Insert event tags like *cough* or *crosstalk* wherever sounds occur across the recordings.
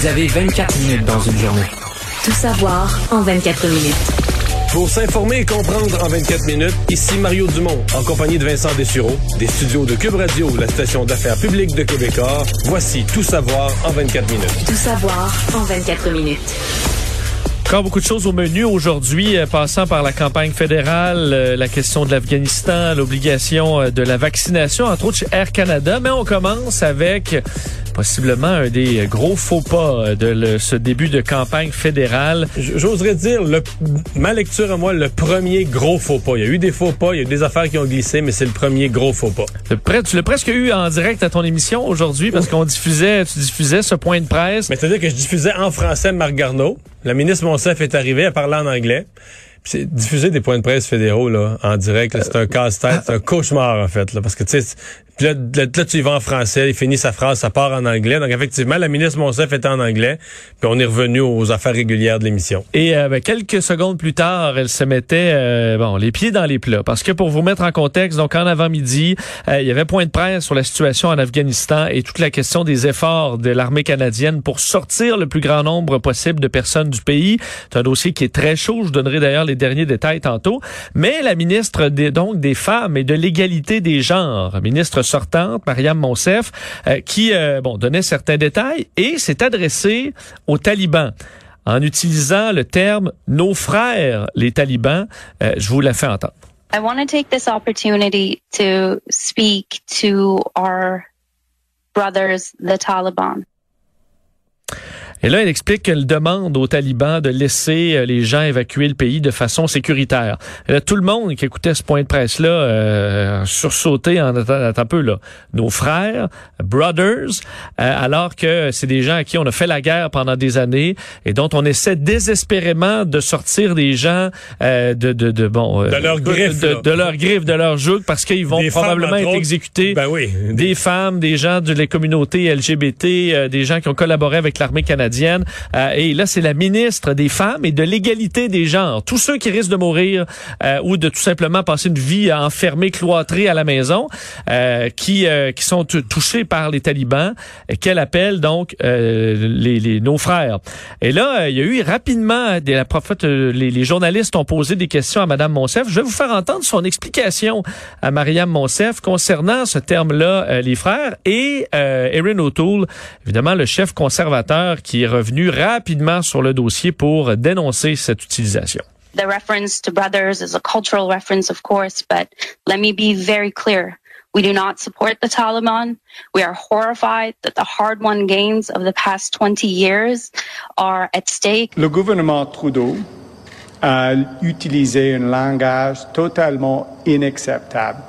Vous avez 24 minutes dans une journée. Tout savoir en 24 minutes. Pour s'informer et comprendre en 24 minutes, ici Mario Dumont, en compagnie de Vincent Dessureau, des studios de Cube Radio, la station d'affaires publique de Québecor. Voici Tout savoir en 24 minutes. Tout savoir en 24 minutes. Encore beaucoup de choses au menu aujourd'hui, euh, passant par la campagne fédérale, euh, la question de l'Afghanistan, l'obligation euh, de la vaccination, entre autres chez Air Canada. Mais on commence avec possiblement un des gros faux pas de le- ce début de campagne fédérale. J'oserais dire, le, ma lecture à moi, le premier gros faux pas. Il y a eu des faux pas, il y a eu des affaires qui ont glissé, mais c'est le premier gros faux pas. Le Tu l'as presque eu en direct à ton émission aujourd'hui parce qu'on diffusait, tu diffusais ce point de presse. Mais c'est-à-dire que je diffusais en français Marc Garneau. La ministre Monsef est arrivée, elle parlait en anglais. Puis c'est diffuser des points de presse fédéraux là, en direct, c'est un casse-tête, c'est un cauchemar en fait. Là, parce que tu sais, là, tu y vas en français, il finit sa phrase, ça part en anglais. Donc effectivement, la ministre Monsef était en anglais. Puis on est revenu aux affaires régulières de l'émission. Et euh, ben, quelques secondes plus tard, elle se mettait euh, bon les pieds dans les plats. Parce que pour vous mettre en contexte, donc en avant-midi, euh, il y avait point de presse sur la situation en Afghanistan et toute la question des efforts de l'armée canadienne pour sortir le plus grand nombre possible de personnes du pays. C'est un dossier qui est très chaud. Je donnerai d'ailleurs les derniers détails tantôt. Mais la ministre des, donc des femmes et de l'égalité des genres, ministre sortante, Mariam Monsef, euh, qui euh, bon donnait certains détails et s'est adressée aux talibans en utilisant le terme nos frères, les talibans. Euh, je vous la fais entendre. I want to take this opportunity to speak to our brothers, the Taliban. Et là, elle explique qu'elle demande aux talibans de laisser euh, les gens évacuer le pays de façon sécuritaire. Et là, tout le monde qui écoutait ce point de presse-là euh, sursauté en attendant un peu là. Nos frères, brothers, euh, alors que c'est des gens à qui on a fait la guerre pendant des années et dont on essaie désespérément de sortir des gens euh, de, de, de bon euh, De leurs griffes, de, de leurs griffes, de leurs jougs, parce qu'ils vont Des probablement être exécutés Ben oui. des femmes, des gens de la communauté LGBT, euh, des gens qui ont collaboré avec l'armée canadienne. Euh, et là, c'est la ministre des Femmes et de l'égalité des genres. Tous ceux qui risquent de mourir euh, ou de tout simplement passer une vie enfermée, cloîtrée à la maison, euh, qui, euh, qui sont touchés par les talibans, qu'elle appelle donc les, les, nos frères. Et là, il y a eu rapidement, des, la prophète, les, les journalistes ont posé des questions à Madame Monsef. Je vais vous faire entendre son explication à Mariam Monsef concernant ce terme-là, les frères, et Erin O'Toole, évidemment le chef conservateur qui est revenu rapidement sur le dossier pour dénoncer cette utilisation. The reference to brothers is a cultural reference, of course, but let me be very clear. We do not support the Taliban. We are horrified that the hard won gains of the past 20 years are at stake. Le gouvernement Trudeau a utilisé un langage totalement inacceptable.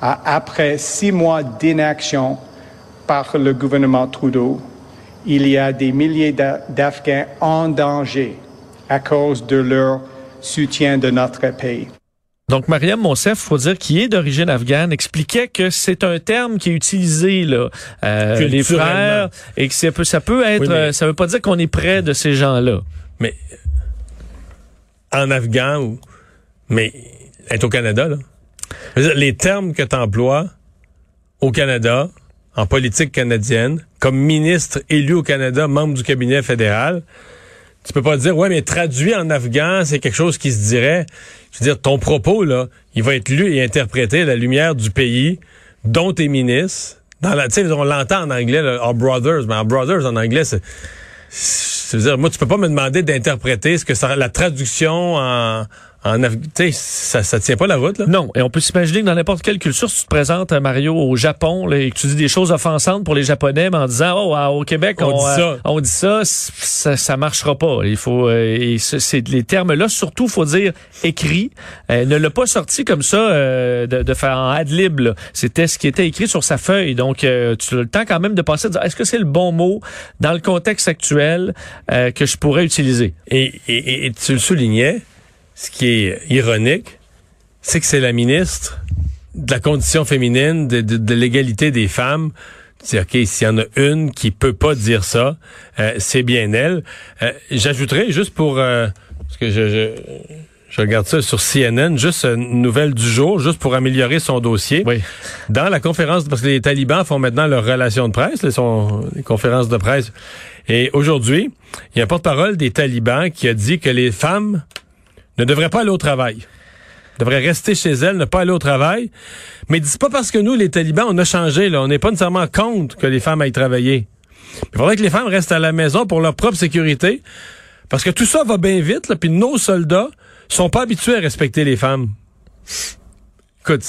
Après six mois d'inaction par le gouvernement Trudeau, il y a des milliers d'A- d'Afghans en danger à cause de leur soutien de notre pays. Donc, Mariam Monsef, faut dire, qui est d'origine afghane, expliquait que c'est un terme qui est utilisé, là, euh, les frères, et que ça peut, ça peut être, Oui, mais- euh, ça veut pas dire qu'on est près de ces gens-là. Mais en afghan ou mais être au Canada là. Les termes que tu emploies au Canada en politique canadienne comme ministre élu au Canada, membre du cabinet fédéral, tu peux pas dire ouais mais traduit en afghan, c'est quelque chose qui se dirait. Je veux dire ton propos là, il va être lu et interprété à la lumière du pays dont tu es ministre. Dans la, tu sais, on l'entend en anglais, là, Our Brothers, mais Our Brothers en anglais, c'est je veux dire, moi, tu peux pas me demander d'interpréter ce que ça, la traduction en, en Af- ça, ça tient pas la route, là. Non, et on peut s'imaginer que dans n'importe quelle culture, si tu te présentes, euh, Mario, au Japon, là, et que tu dis des choses offensantes pour les Japonais, mais en disant, oh, au Québec, On on, dit euh, ça. on dit ça, ça, ça marchera pas. Il faut, euh, c'est les termes-là, surtout, faut dire écrit. Elle ne l'a pas sorti comme ça euh, de, de faire en ad lib. là. C'était ce qui était écrit sur sa feuille. Donc, euh, tu as le temps quand même de passer, est-ce que c'est le bon mot dans le contexte actuel euh, que je pourrais utiliser? Et- et- et tu le soulignais, ce qui est ironique, c'est que c'est la ministre de la condition féminine, de, de- de l'égalité des femmes. Dis, OK, s'il y en a une qui peut pas dire ça, euh, c'est bien elle. Euh, J'ajouterais, juste pour... euh, parce que je, je, je regarde ça sur CNN, juste une nouvelle du jour, juste pour améliorer son dossier. Oui. Dans la conférence, parce que les talibans font maintenant leur relation de presse, les, sont, les conférences de presse. Et aujourd'hui, il y a un porte-parole des talibans qui a dit que les femmes ne devraient pas aller au travail. Devraient rester chez elles, ne pas aller au travail. Mais dis pas parce que nous, les talibans, on a changé, là. On n'est pas nécessairement contre que les femmes aillent travailler. Il faudrait que les femmes restent à la maison pour leur propre sécurité. Parce que tout ça va bien vite, là, puis nos soldats sont pas habitués à respecter les femmes. Écoute,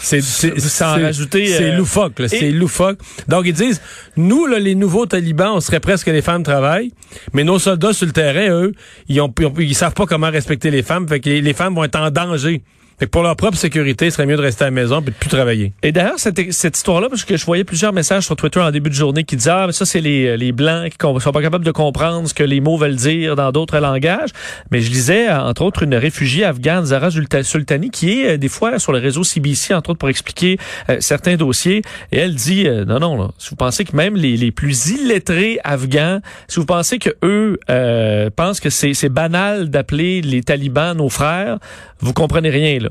c'est Sans c'est- rajouter, c'est euh, loufoque, c'est loufoque. Donc ils disent nous là, les nouveaux talibans, on serait presque que les femmes travaillent, mais nos soldats sur le terrain eux, ils ont, ils, ont- ils savent pas comment respecter les femmes, fait que les, les femmes vont être en danger. Fait pour leur propre sécurité, il serait mieux de rester à la maison et de plus travailler. Et d'ailleurs, cette, cette histoire-là, parce que je voyais plusieurs messages sur Twitter en début de journée qui disaient, ah, mais ça, c'est les, les Blancs qui com- sont pas capables de comprendre ce que les mots veulent dire dans d'autres langages. Mais je lisais, euh, entre autres, une réfugiée afghane, Zara Sultani, qui est euh, des fois sur le réseau CBC, entre autres, pour expliquer euh, certains dossiers. Et elle dit, euh, non, non, là, si vous pensez que même les, les plus illettrés afghans, si vous pensez que eux euh, pensent que c'est c'est banal d'appeler les talibans nos frères, vous comprenez rien, là.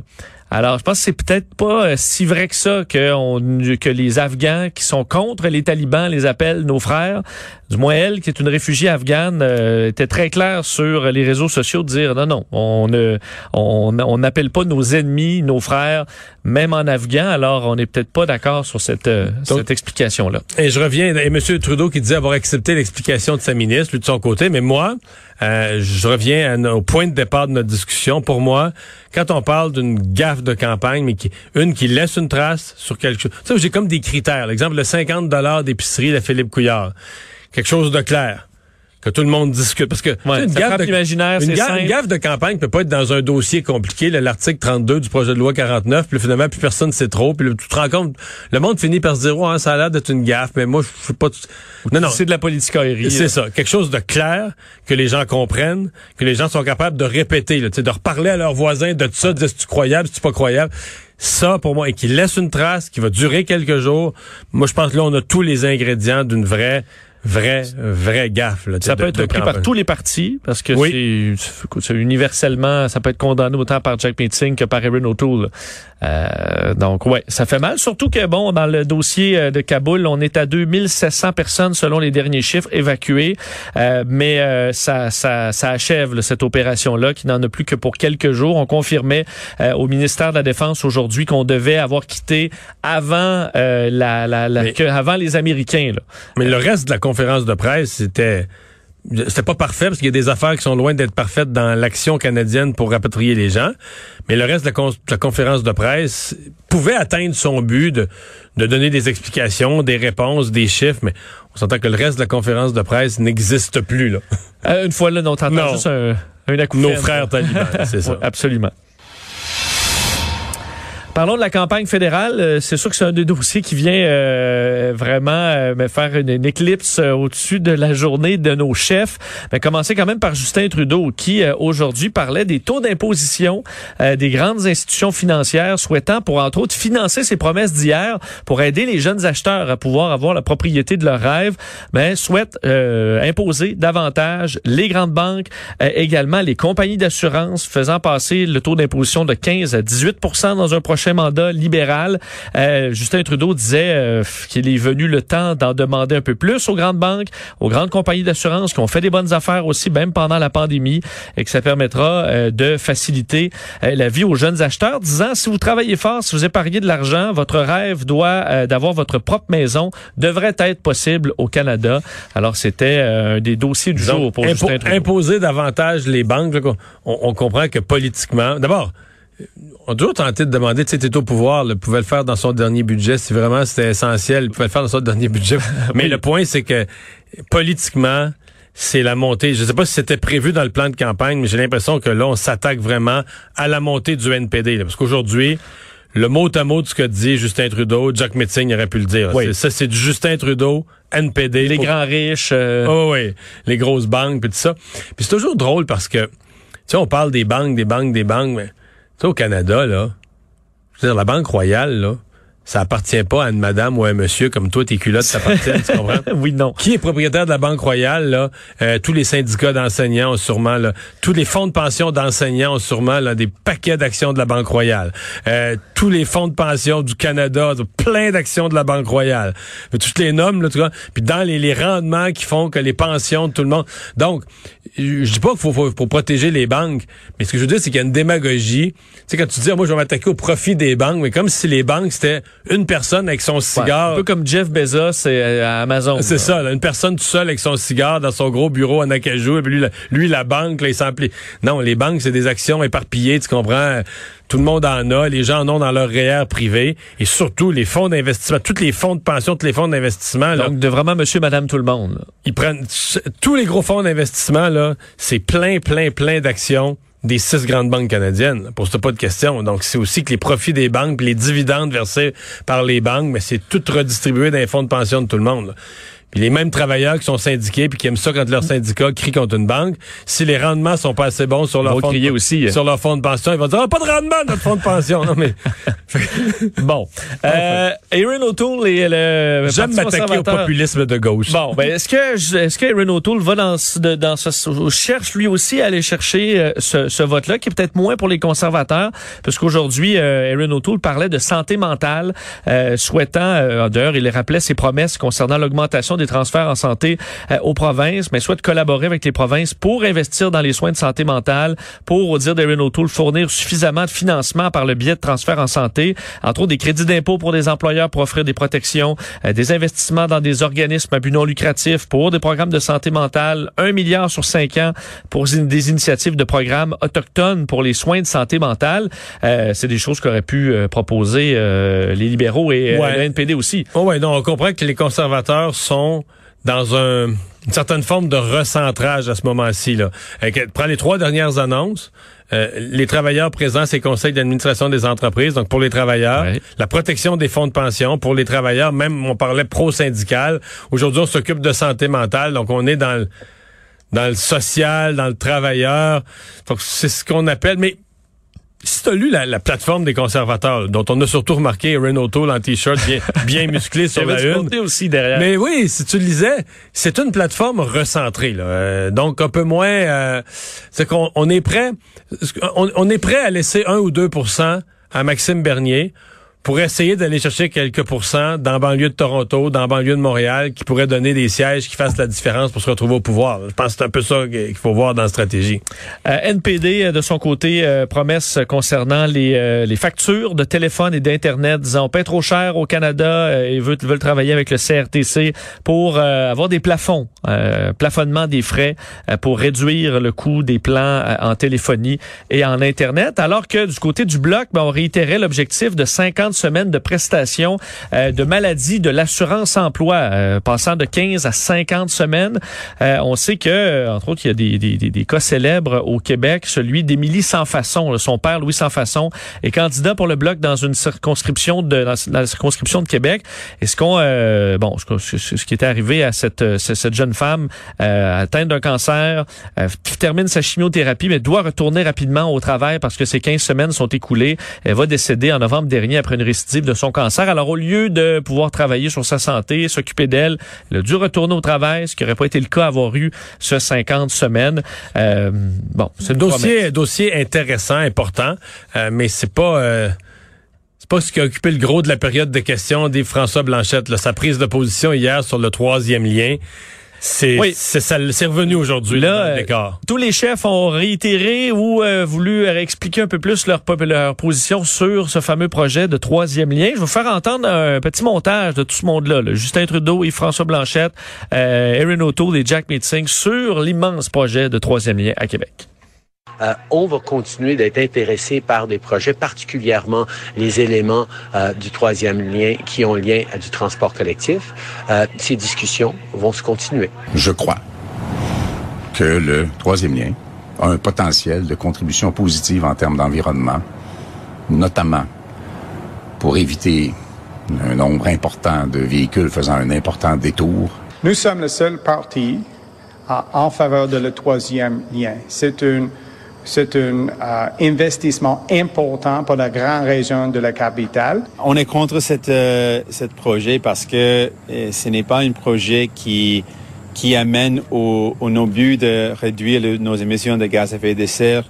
Alors, je pense que c'est peut-être pas euh, si vrai que ça que, on, que les Afghans qui sont contre les talibans les appellent nos frères. Du moins, elle, qui est une réfugiée afghane, euh, était très claire sur les réseaux sociaux de dire non, non, on ne on on n'appelle pas nos ennemis, nos frères, même en afghan. Alors, on n'est peut-être pas d'accord sur cette, euh, Donc- cette explication-là. Et je reviens, et M. Trudeau qui disait avoir accepté l'explication de sa ministre, lui de son côté, mais moi, euh, je reviens à au point de départ de notre discussion. Pour moi, quand on parle d'une gaffe de campagne, mais qui, une qui laisse une trace sur quelque chose, j'ai comme des critères. L'exemple, le 50 dollars d'épicerie de Philippe Couillard, quelque chose de clair. Que tout le monde discute. Parce que tu une, gaffe, simple. une gaffe de campagne peut pas être dans un dossier compliqué, l'article 32 du projet de loi 49, puis finalement, plus personne sait trop, puis tu te rends compte, le monde finit par se dire, ouais, ça a l'air d'être une gaffe, mais moi, je suis pas... Non, non, C'est de la politicaillerie. c'est ça. Quelque chose de clair, que les gens comprennent, que les gens sont capables de répéter, là, tu sais, de reparler à leurs voisins de ça, de dire, c'est-tu croyable, c'est-tu pas croyable? Ça, pour moi, et qui laisse une trace, qui va durer quelques jours, moi, je pense que là, on a tous les ingrédients d'une vraie, vraie, vraie gaffe. Là, Ça de- peut être pris par tous les partis parce que Oui. c'est universellement, ça peut être condamné autant par Jack Meeting que par Erin O'Toole. Euh, donc ouais, ça fait mal. Surtout que bon, dans le dossier euh, de Kaboul, on est à 2700 personnes selon les derniers chiffres évacuées, Euh, mais euh, ça, ça, ça achève là, cette opération-là qui n'en a plus que pour quelques jours. On confirmait euh, au ministère de la Défense aujourd'hui qu'on devait avoir quitté avant euh, la, la, la- Mais- que- avant les Américains. Là. Mais le reste de la conférence de presse, c'était c'était pas parfait parce qu'il y a des affaires qui sont loin d'être parfaites dans l'action canadienne pour rapatrier les gens. Mais le reste de la, con- de la conférence de presse pouvait atteindre son but de, de donner des explications, des réponses, des chiffres. Mais on s'entend que le reste de la conférence de presse n'existe plus. Là. Euh, une fois là, on t'entend juste un, un. Nos frères talibans, c'est ça. *laughs* Oui, absolument. Parlons de la campagne fédérale. Euh, C'est sûr que c'est un des dossiers qui vient euh, vraiment euh, faire une, éclipse euh, au-dessus de la journée de nos chefs. Mais commencer quand même par Justin Trudeau, qui euh, aujourd'hui parlait des taux d'imposition euh, des grandes institutions financières souhaitant, pour entre autres, financer ses promesses d'hier pour aider les jeunes acheteurs à pouvoir avoir la propriété de leur rêve. Mais souhaite imposer davantage les grandes banques, également les compagnies d'assurance, faisant passer le taux d'imposition de 15 à 18% dans un prochain mandat libéral. Euh, Justin Trudeau disait euh, qu'il est venu le temps d'en demander un peu plus aux grandes banques, aux grandes compagnies d'assurance qui ont fait des bonnes affaires aussi, même pendant la pandémie, et que ça permettra euh, de faciliter la vie aux jeunes acheteurs, disant si vous travaillez fort, si vous épargnez de l'argent, votre rêve doit d'avoir votre propre maison devrait être possible au Canada. Alors c'était un des dossiers du jour pour impo- Justin Trudeau. imposer davantage les banques, là, qu'on- on, on comprend que politiquement, d'abord, on a toujours tenté de demander, tu sais, t'es au pouvoir, il pouvait le faire dans son dernier budget, si vraiment c'était essentiel, il pouvait le faire dans son *laughs* dernier budget. *laughs* Mais le point, c'est que politiquement, c'est la montée. Je ne sais pas si c'était prévu dans le plan de campagne, mais j'ai l'impression que là, on s'attaque vraiment à la montée du NPD. là. parce qu'aujourd'hui, le mot à mot de ce que dit Justin Trudeau, Jack Metzing aurait pu le dire. Oui. Ça, c'est du Justin Trudeau, NPD. les grands riches. euh, Oh oui, les grosses banques puis tout ça. Puis c'est toujours drôle parce que tu sais on parle des banques, des banques, des banques, mais tu sais au Canada là, je veux dire la Banque Royale là, ça appartient pas à une madame ou à un monsieur comme toi, tes culottes *laughs* t'appartiennent, tu comprends? oui, non. Qui est propriétaire de la Banque Royale, là? Euh, tous les syndicats d'enseignants ont sûrement, là, tous les fonds de pension d'enseignants ont sûrement là, des paquets d'actions de la Banque Royale. Euh, tous les fonds de pension du Canada, ont plein d'actions de la Banque Royale. Toutes les nommes, là, tu vois? Puis dans les, les rendements qui font que les pensions de tout le monde. Donc, je dis pas qu'il faut, faut, protéger les banques, mais ce que je veux dire, c'est qu'il y a une démagogie. Tu sais, quand tu dis, ah, moi, je vais m'attaquer au profit des banques, mais comme si les banques, c'était une personne avec son cigare. un peu comme Jeff Bezos et, à Amazon. C'est ça, une personne tout seul avec son cigare dans son gros bureau en Acajou, et puis lui, la, lui, la banque, là, il s'emplit. Non, les banques, c'est des actions éparpillées, tu comprends? Tout le monde en a, les gens en ont dans leur REER privé, et surtout les fonds d'investissement, tous les fonds de pension, tous les fonds d'investissement. Donc, de vraiment monsieur, madame, tout le monde. Ils prennent tous les gros fonds d'investissement, là, c'est plein, plein, plein d'actions des six grandes banques canadiennes. Pose pas de question. Donc, c'est aussi que les profits des banques, les dividendes versés par les banques, mais c'est tout redistribué dans les fonds de pension de tout le monde. Puis les mêmes travailleurs qui sont syndiqués puis qui aiment ça quand leur syndicat crie contre une banque, si les rendements sont pas assez bons sur leur, fond de, aussi. Sur leur fonds de pension, ils vont dire ah, pas de rendement notre fonds de pension. Non mais *laughs* bon, euh, Aaron O'Toole et le j'aime m'attaquer au populisme de gauche. Bon, ben est-ce que est-ce que Aaron O'Toole va dans dans ce cherche lui aussi à aller chercher euh, ce, ce vote-là qui est peut-être moins pour les conservateurs parce qu'aujourd'hui euh, Aaron O'Toole parlait de santé mentale, euh, souhaitant d'ailleurs il rappelait ses promesses concernant l'augmentation des transferts en santé euh, aux provinces, mais souhaite collaborer avec les provinces pour investir dans les soins de santé mentale, pour, au dire d'Erin O'Toole, fournir suffisamment de financement par le biais de transferts en santé, entre autres des crédits d'impôt pour des employeurs pour offrir des protections, euh, des investissements dans des organismes à but non lucratif pour des programmes de santé mentale, un milliard sur cinq ans pour des initiatives de programmes autochtones pour les soins de santé mentale. Euh, c'est des choses qu'auraient pu proposer les libéraux et le NPD aussi. Oh ouais, donc on comprend que les conservateurs sont dans une certaine forme de recentrage à ce moment-ci. Là. Prends les trois dernières annonces. Euh, les travailleurs présents ces conseils d'administration des entreprises, donc pour les travailleurs, la protection des fonds de pension pour les travailleurs, même on parlait pro-syndical. Aujourd'hui, on s'occupe de santé mentale, donc on est dans le, dans le social, dans le travailleur. Donc c'est ce qu'on appelle, mais si tu as lu la, plateforme des conservateurs, dont on a surtout remarqué Renault en t-shirt bien, *laughs* bien musclé sur la une. aussi derrière. Mais oui, si tu le lisais, c'est une plateforme recentrée. Là. Euh, donc un peu moins... Euh, c'est qu'on on est prêt on, on, est prêt à laisser 1 ou 2% à Maxime Bernier pour essayer d'aller chercher quelques pourcents dans la banlieue de Toronto, dans la banlieue de Montréal, qui pourraient donner des sièges qui fassent la différence pour se retrouver au pouvoir. Je pense que c'est un peu ça qu'il faut voir dans la stratégie. Euh, NPD, euh, de son côté, euh, promesse concernant les, les factures de téléphone et d'Internet, disant on paie trop cher au Canada et veulent, veulent travailler avec le CRTC pour avoir des plafonds, plafonnement des frais pour réduire le coût des plans en téléphonie et en Internet, alors que du côté du Bloc, ben, on réitérait l'objectif de 50 semaines de prestations euh, de maladie de l'assurance emploi, euh, passant de 15 à 50 semaines. Euh, on sait que, entre autres, il y a des, des, des, cas célèbres au Québec, celui d'Émilie Sans Façon. Son père, Louis Sans Façon, est candidat pour le bloc dans une circonscription de dans la circonscription de Québec. Est-ce qu'on, bon, ce, ce, qui est arrivé à cette, cette jeune femme atteinte d'un cancer, qui termine sa chimiothérapie, mais doit retourner rapidement au travail parce que ses 15 semaines sont écoulées. Elle va décéder en novembre dernier après une récidive de son cancer. Alors, au lieu de pouvoir travailler sur sa santé, s'occuper d'elle, elle a dû retourner au travail, ce qui n'aurait pas été le cas avoir eu ce 50 semaines. Euh, bon, c'est un dossier, dossier intéressant, important, euh, mais c'est pas... Euh, c'est pas ce qui a occupé le gros de la période de questions des François Blanchette. Là, sa prise de position hier sur le troisième lien. C'est oui. c'est revenu aujourd'hui là. Euh, tous les chefs ont réitéré ou euh, voulu expliquer un peu plus leur, leur position sur ce fameux projet de troisième lien. Je vais vous faire entendre un petit montage de tout ce monde-là. Justin Trudeau et François Blanchette, euh, Erin O'Toole et Jack Meeting sur l'immense projet de troisième lien à Québec. Euh, on va continuer d'être intéressé par des projets, particulièrement les éléments euh, du troisième lien qui ont lien à du transport collectif. Euh, ces discussions vont se continuer. Je crois que le troisième lien a un potentiel de contribution positive en termes d'environnement, notamment pour éviter un nombre important de véhicules faisant un important détour. Nous sommes le seul parti en faveur de le troisième lien. C'est une C'est un euh, investissement important pour la grande région de la capitale. On est contre cette, euh, cette projet parce que euh, ce n'est pas un projet qui, qui amène au, au nos buts de réduire le- nos émissions de gaz à effet de serre.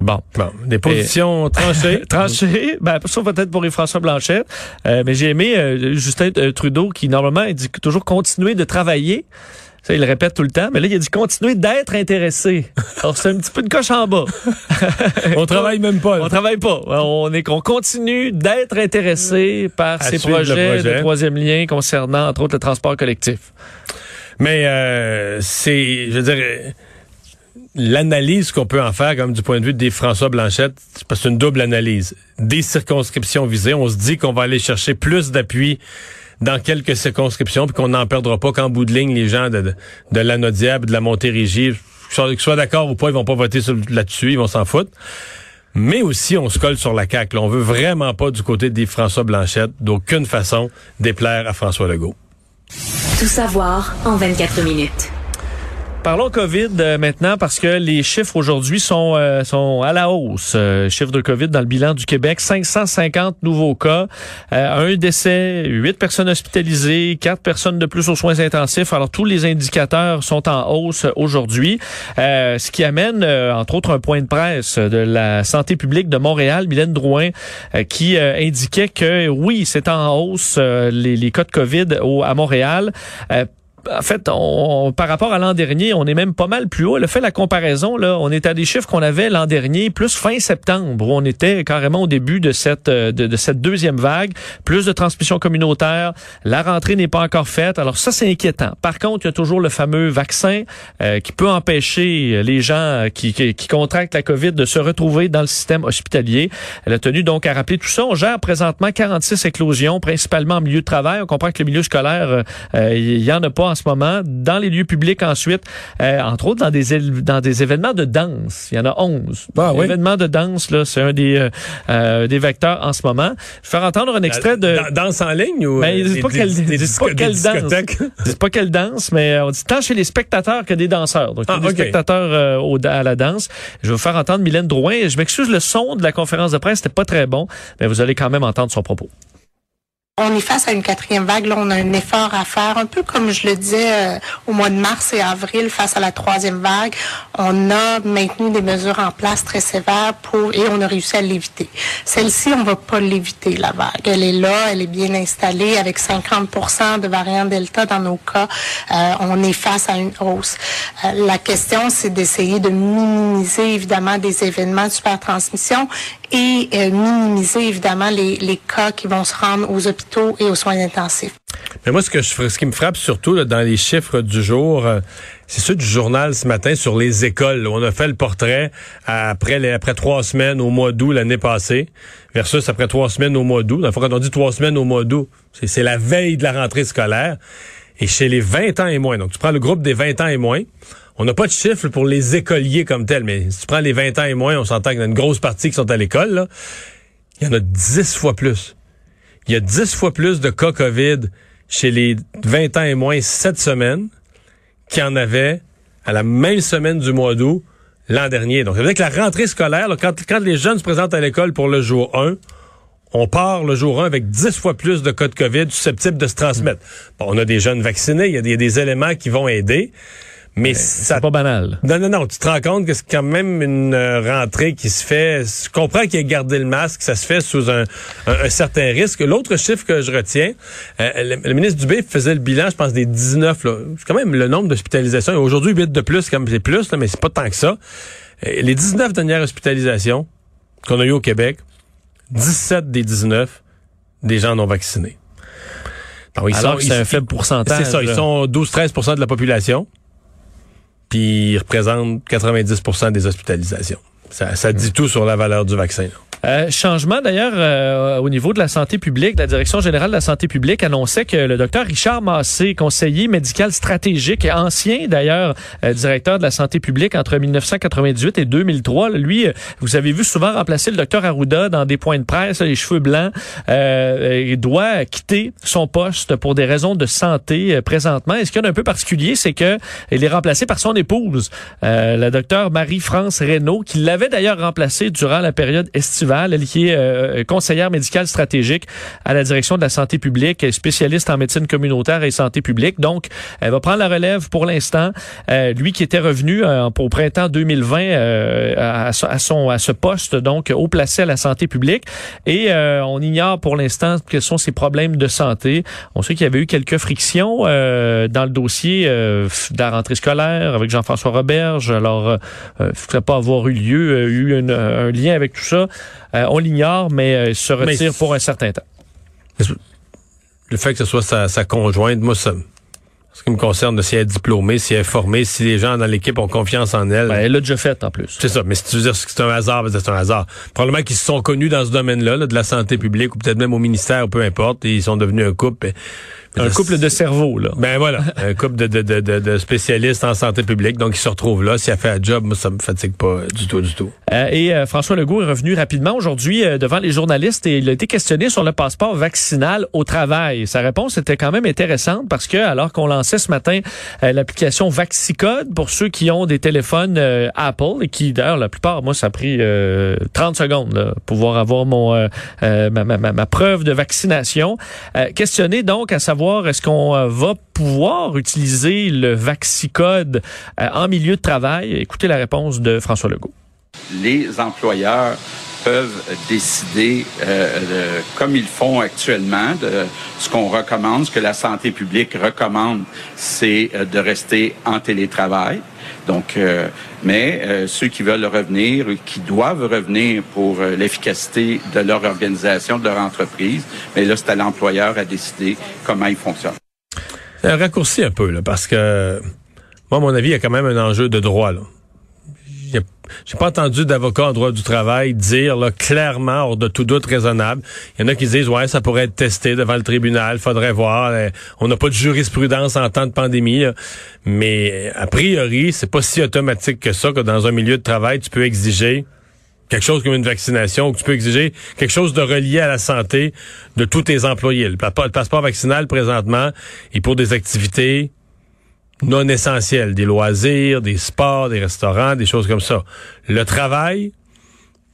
Bon. Bon, des positions *laughs* tranchées. *laughs* Tranché, ben, sauf peut-être pour les François Blanchet. Euh, mais j'ai aimé euh, Justin Trudeau qui, normalement, il dit toujours continuer de travailler. Ça, il le répète tout le temps. Mais là, il a dit continuer d'être intéressé. Alors, c'est un petit peu de coche en bas. *laughs* On travaille même pas. là. On travaille pas. On est qu'on continue d'être intéressé par À ces projets, projet. de troisième lien concernant, entre autres, le transport collectif. Mais euh, c'est, je veux dire, euh, l'analyse qu'on peut en faire, comme du point de vue des François Blanchette, c'est parce que c'est une double analyse. Des circonscriptions visées, on se dit qu'on va aller chercher plus d'appui dans quelques circonscriptions, puis qu'on n'en perdra pas qu'en bout de ligne, les gens de, de, de l'Anaudiable, de la Montérégie, qu'ils soient d'accord ou pas, ils vont pas voter là-dessus, ils vont s'en foutre. Mais aussi, on se colle sur la CAQ. là. On veut vraiment pas, du côté des François Blanchette, d'aucune façon, déplaire à François Legault. Tout savoir en 24 minutes. Parlons COVID euh, maintenant parce que les chiffres aujourd'hui sont euh, sont à la hausse. Euh, chiffre de COVID dans le bilan du Québec, 550 nouveaux cas, euh, un décès, huit personnes hospitalisées, quatre personnes de plus aux soins intensifs. Alors tous les indicateurs sont en hausse aujourd'hui, Euh, ce qui amène entre autres un point de presse de la santé publique de Montréal, Mylène Drouin, qui indiquait que oui, c'est en hausse les, cas de COVID à Montréal. Euh, en fait, on, par rapport à l'an dernier, on est même pas mal plus haut. Elle a fait la comparaison, là, on est à des chiffres qu'on avait l'an dernier, plus fin septembre, où on était carrément au début de cette, euh, de, de cette deuxième vague, plus de transmission communautaire, la rentrée n'est pas encore faite, alors ça c'est inquiétant. Par contre, il y a toujours le fameux vaccin euh, qui peut empêcher les gens qui, qui, qui contractent la COVID de se retrouver dans le système hospitalier. Elle a tenu donc à rappeler tout ça. On gère présentement 46 éclosions, principalement en milieu de travail. On comprend que le milieu scolaire, euh, euh, il y en a pas en ce moment. Dans les lieux publics ensuite, euh, entre autres dans des dans des événements de danse, il y en a 11. Ah oui. Événements de danse là, c'est un des euh, euh, des vecteurs en ce moment. Je vais faire entendre un extrait de Dan- Danse en ligne ou ben, ils disent pas quelle, danse. Ils disent pas quelle danse, mais on dit tant chez les spectateurs que des danseurs. Donc, Ah, des ok. spectateurs euh, au- à la danse. Je vais vous faire entendre Mylène Drouin. Je m'excuse, le son de la conférence de presse n'était pas très bon, mais vous allez quand même entendre son propos. On est face à une quatrième vague. Là, on a un effort à faire, un peu comme je le disais euh, au mois de mars et avril face à la troisième vague. On a maintenu des mesures en place très sévères pour et on a réussi à l'éviter. Celle-ci, on va pas l'éviter la vague. Elle est là, elle est bien installée avec 50% de variants Delta dans nos cas. Euh, on est face à une hausse. Euh, la question, c'est d'essayer de minimiser évidemment des événements de supertransmission et euh, minimiser évidemment les, les cas qui vont se rendre aux hôpitaux et aux soins intensifs. Mais moi, ce, que je, ce qui me frappe surtout dans les chiffres du jour, euh, c'est ceux du journal ce matin sur les écoles. On a fait le portrait après, après trois semaines au mois d'août l'année passée, versus après trois semaines au mois d'août. Quand on dit trois semaines au mois d'août, c'est, c'est la veille de la rentrée scolaire. Et chez les 20 ans et moins, donc tu prends le groupe des 20 ans et moins, on n'a pas de chiffre pour les écoliers comme tels, mais si tu prends les 20 ans et moins, on s'entend qu'il y a une grosse partie qui sont à l'école. Il y en a 10 fois plus. Il y a 10 fois plus de cas COVID chez les 20 ans et moins cette semaine qu'il y en avait à la même semaine du mois d'août l'an dernier. Donc, ça veut dire que la rentrée scolaire, quand, les jeunes se présentent à l'école pour le jour 1, on part le jour 1 avec 10 fois plus de cas de COVID susceptibles de se transmettre. Bon, on a des jeunes vaccinés, il y a des éléments qui vont aider, mais ça C'est pas banal. non, non, non. Tu te rends compte que c'est quand même une euh, rentrée qui se fait. Je comprends qu'il ait gardé le masque, ça se fait sous un, un- un certain risque. L'autre chiffre que je retiens, euh, le, le ministre Dubé faisait le bilan, je pense, des 19. là. C'est quand même le nombre d'hospitalisations. Aujourd'hui, 8 de plus, comme c'est plus, là, mais c'est pas tant que ça. Euh, les 19 dernières hospitalisations qu'on a eues au Québec, 17 des 19, des gens non vaccinés. Donc, ils Alors sont- que c'est ils- un faible pourcentage. c'est ça, ils sont 12-13 de la population, puis ils représentent 90% des hospitalisations. Ça, ça dit tout sur la valeur du vaccin. Euh, changement d'ailleurs euh, au niveau de la santé publique. La Direction générale de la santé publique annonçait que le docteur Richard Massé, conseiller médical stratégique et ancien d'ailleurs euh, directeur de la santé publique entre 1998 et 2003, là, lui, euh, vous avez vu souvent remplacer le docteur Arruda dans des points de presse, les cheveux blancs, euh, il doit quitter son poste pour des raisons de santé euh, présentement. Et ce qu'il y a d'un peu particulier, c'est que il est remplacé par son épouse, la docteure Marie-France Reynaud, qui l'avait d'ailleurs remplacé durant la période estivale. Elle qui est euh, conseillère médicale stratégique à la direction de la santé publique, spécialiste en médecine communautaire et santé publique. Donc, elle va prendre la relève pour l'instant. Euh, lui qui était revenu euh, au printemps 2020 euh, à, à son à ce poste, donc haut placé à la santé publique. Et euh, on ignore pour l'instant quels sont ses problèmes de santé. On sait qu'il y avait eu quelques frictions euh, dans le dossier de la rentrée scolaire avec Jean-François Roberge. Alors, il ne faudrait pas avoir eu lieu, euh, eu une- un lien avec tout ça. Euh, on l'ignore, mais euh, il se retire pour un certain temps. Le fait que ce soit sa, sa conjointe, moi, ça, ce qui me concerne, si elle est diplômée, si elle est formée, si les gens dans l'équipe ont confiance en elle. Ben, elle l'a déjà fait en plus. C'est ça, mais si tu veux dire que c'est un hasard, ben, c'est un hasard. Probablement qu'ils se sont connus dans ce domaine-là, là, de la santé publique, ou peut-être même au ministère, ou peu importe, et ils sont devenus un couple. et- Un couple de cerveau, là. Ben voilà, *laughs* un couple de, de, de, de, de spécialistes en santé publique, donc ils se retrouvent là. Si elle fait un job, moi, ça me fatigue pas du tout, du tout. Euh, et euh, François Legault est revenu rapidement aujourd'hui euh, devant les journalistes et il a été questionné sur le passeport vaccinal au travail. Sa réponse était quand même intéressante parce que alors qu'on lançait ce matin euh, l'application Vaxicode pour ceux qui ont des téléphones euh, Apple et qui d'ailleurs la plupart, moi ça a pris euh, 30 secondes là, pour pouvoir avoir mon euh, euh, ma, ma, ma- ma preuve de vaccination. Euh, questionné donc à savoir est-ce qu'on euh, va pouvoir utiliser le Vaxicode euh, en milieu de travail? Écoutez la réponse de François Legault. les employeurs peuvent décider, euh, comme ils font actuellement, ce qu'on recommande, ce que la santé publique recommande, c'est euh, de rester en télétravail. Donc, euh, mais ceux qui veulent revenir, qui doivent revenir pour l'efficacité de leur organisation, de leur entreprise, mais là, c'est à l'employeur à décider comment il fonctionne. Raccourci un peu, là, parce que, moi, à mon avis, il y a quand même un enjeu de droit, là. J'ai pas entendu d'avocat en droit du travail dire là, clairement, hors de tout doute raisonnable. Il y en a qui disent ouais, ça pourrait être testé devant le tribunal, faudrait voir. euh, on n'a pas de jurisprudence en temps de pandémie, là. mais euh, a priori, c'est pas si automatique que ça que dans un milieu de travail, tu peux exiger quelque chose comme une vaccination, ou que tu peux exiger quelque chose de relié à la santé de tous tes employés. Le passeport vaccinal, présentement, est pour des activités non essentielles, des loisirs, des sports, des restaurants, des choses comme ça. Le travail,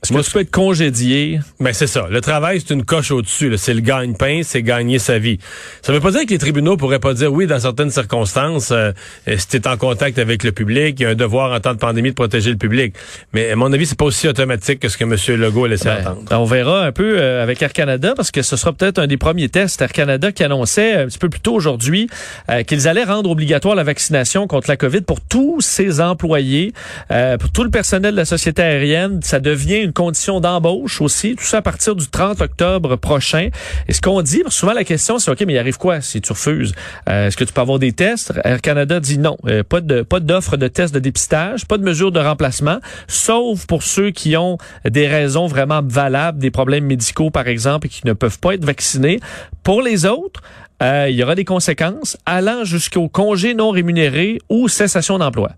Est-ce que tu peux être congédié? ben c'est ça. Le travail, c'est une coche au-dessus. C'est le gagne-pain, c'est gagner sa vie. Ça veut pas dire que les tribunaux pourraient pas dire oui, dans certaines circonstances, euh, euh, si tu es en contact avec le public, il y a un devoir en temps de pandémie de protéger le public. Mais à mon avis, c'est pas aussi automatique que ce que M. Legault a laissé Ben, entendre. on verra un peu euh, avec Air Canada parce que ce sera peut-être un des premiers tests. Air Canada qui annonçait un petit peu plus tôt aujourd'hui euh, qu'ils allaient rendre obligatoire la vaccination contre la COVID pour tous ses employés, euh, pour tout le personnel de la société aérienne. Ça devient une condition d'embauche aussi. Tout ça à partir du 30 octobre prochain. Et ce qu'on dit, souvent la question c'est OK, mais il arrive quoi si tu refuses? Euh, Est-ce que tu peux avoir des tests? Air Canada dit non. Euh, pas de pas d'offre de tests de dépistage, pas de mesure de remplacement, sauf pour ceux qui ont des raisons vraiment valables, des problèmes médicaux par exemple, et qui ne peuvent pas être vaccinés. Pour les autres, euh, il y aura des conséquences allant jusqu'au congé non rémunéré ou cessation d'emploi.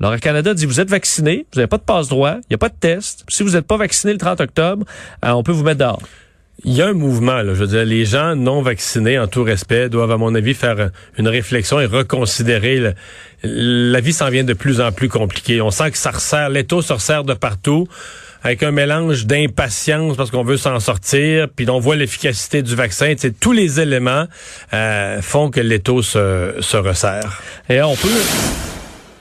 Alors, Air Canada dit, vous êtes vacciné, vous n'avez pas de passe-droit, il n'y a pas de test. Si vous n'êtes pas vacciné le 30 octobre, euh, on peut vous mettre dehors. Il y a un mouvement, là, je veux dire, les gens non vaccinés, en tout respect, doivent, à mon avis, faire une réflexion et reconsidérer. le- la vie s'en vient de plus en plus compliquée. On sent que ça resserre, l'étau se resserre de partout, avec un mélange d'impatience parce qu'on veut s'en sortir, puis on voit l'efficacité du vaccin. Tu sais, tous les éléments euh, font que l'étau se, se resserre. Et on peut...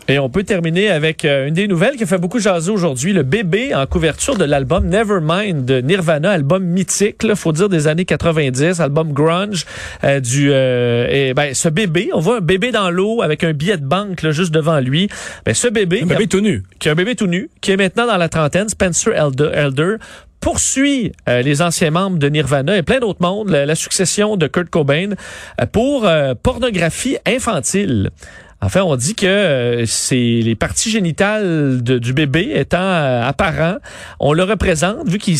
Et on peut terminer avec euh, une des nouvelles qui a fait beaucoup jaser aujourd'hui, le bébé en couverture de l'album Nevermind de Nirvana, album mythique, là, faut dire des années 90, album grunge euh, du euh, et ben ce bébé, on voit un bébé dans l'eau avec un billet de banque là, juste devant lui. Ben ce bébé, Un bébé tout nu. qui est un bébé tout nu, qui est maintenant dans la trentaine, Spencer Elder, Elder poursuit euh, les anciens membres de Nirvana et plein d'autres mondes, la, la succession de Kurt Cobain, euh, pour euh, pornographie infantile. Enfin, on dit que euh, c'est les parties génitales de- du bébé étant euh, apparents, on le représente, vu qu'il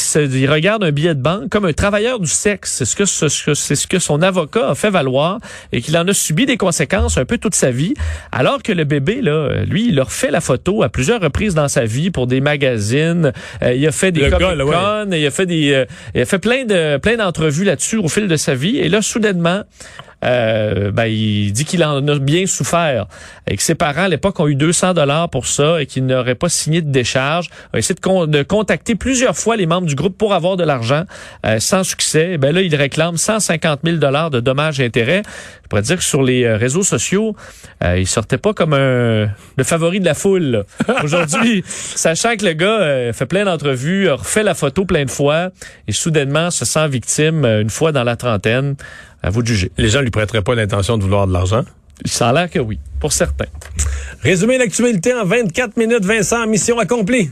regarde un billet de banque, comme un travailleur du sexe. C'est ce que ce ce son avocat a fait valoir et qu'il en a subi des conséquences un peu toute sa vie. Alors que le bébé, là, lui, il a refait la photo à plusieurs reprises dans sa vie pour des magazines. Euh, il a fait des gars, Comic ouais. Il a fait des, euh, il a fait plein de plein d'entrevues là-dessus au fil de sa vie. Et là, soudainement. Euh, ben, il dit qu'il en a bien souffert et que ses parents à l'époque ont eu 200 dollars pour ça et qu'il n'aurait pas signé de décharge. Il a essayé de, con- de contacter plusieurs fois les membres du groupe pour avoir de l'argent euh, sans succès. Eh Ben là, il réclame 150 000 dollars de dommages et intérêts. Je pourrais dire que sur les euh, réseaux sociaux, euh, il sortait pas comme un le favori de la foule. Aujourd'hui, *laughs* sachant que le gars euh, fait plein d'entrevues, refait la photo plein de fois et soudainement se sent victime une fois dans la trentaine. À vous de juger. Les gens lui prêteraient pas l'intention de vouloir de l'argent? Ça a l'air que oui, pour certains. Résumé l'actualité en 24 minutes, Vincent, mission accomplie.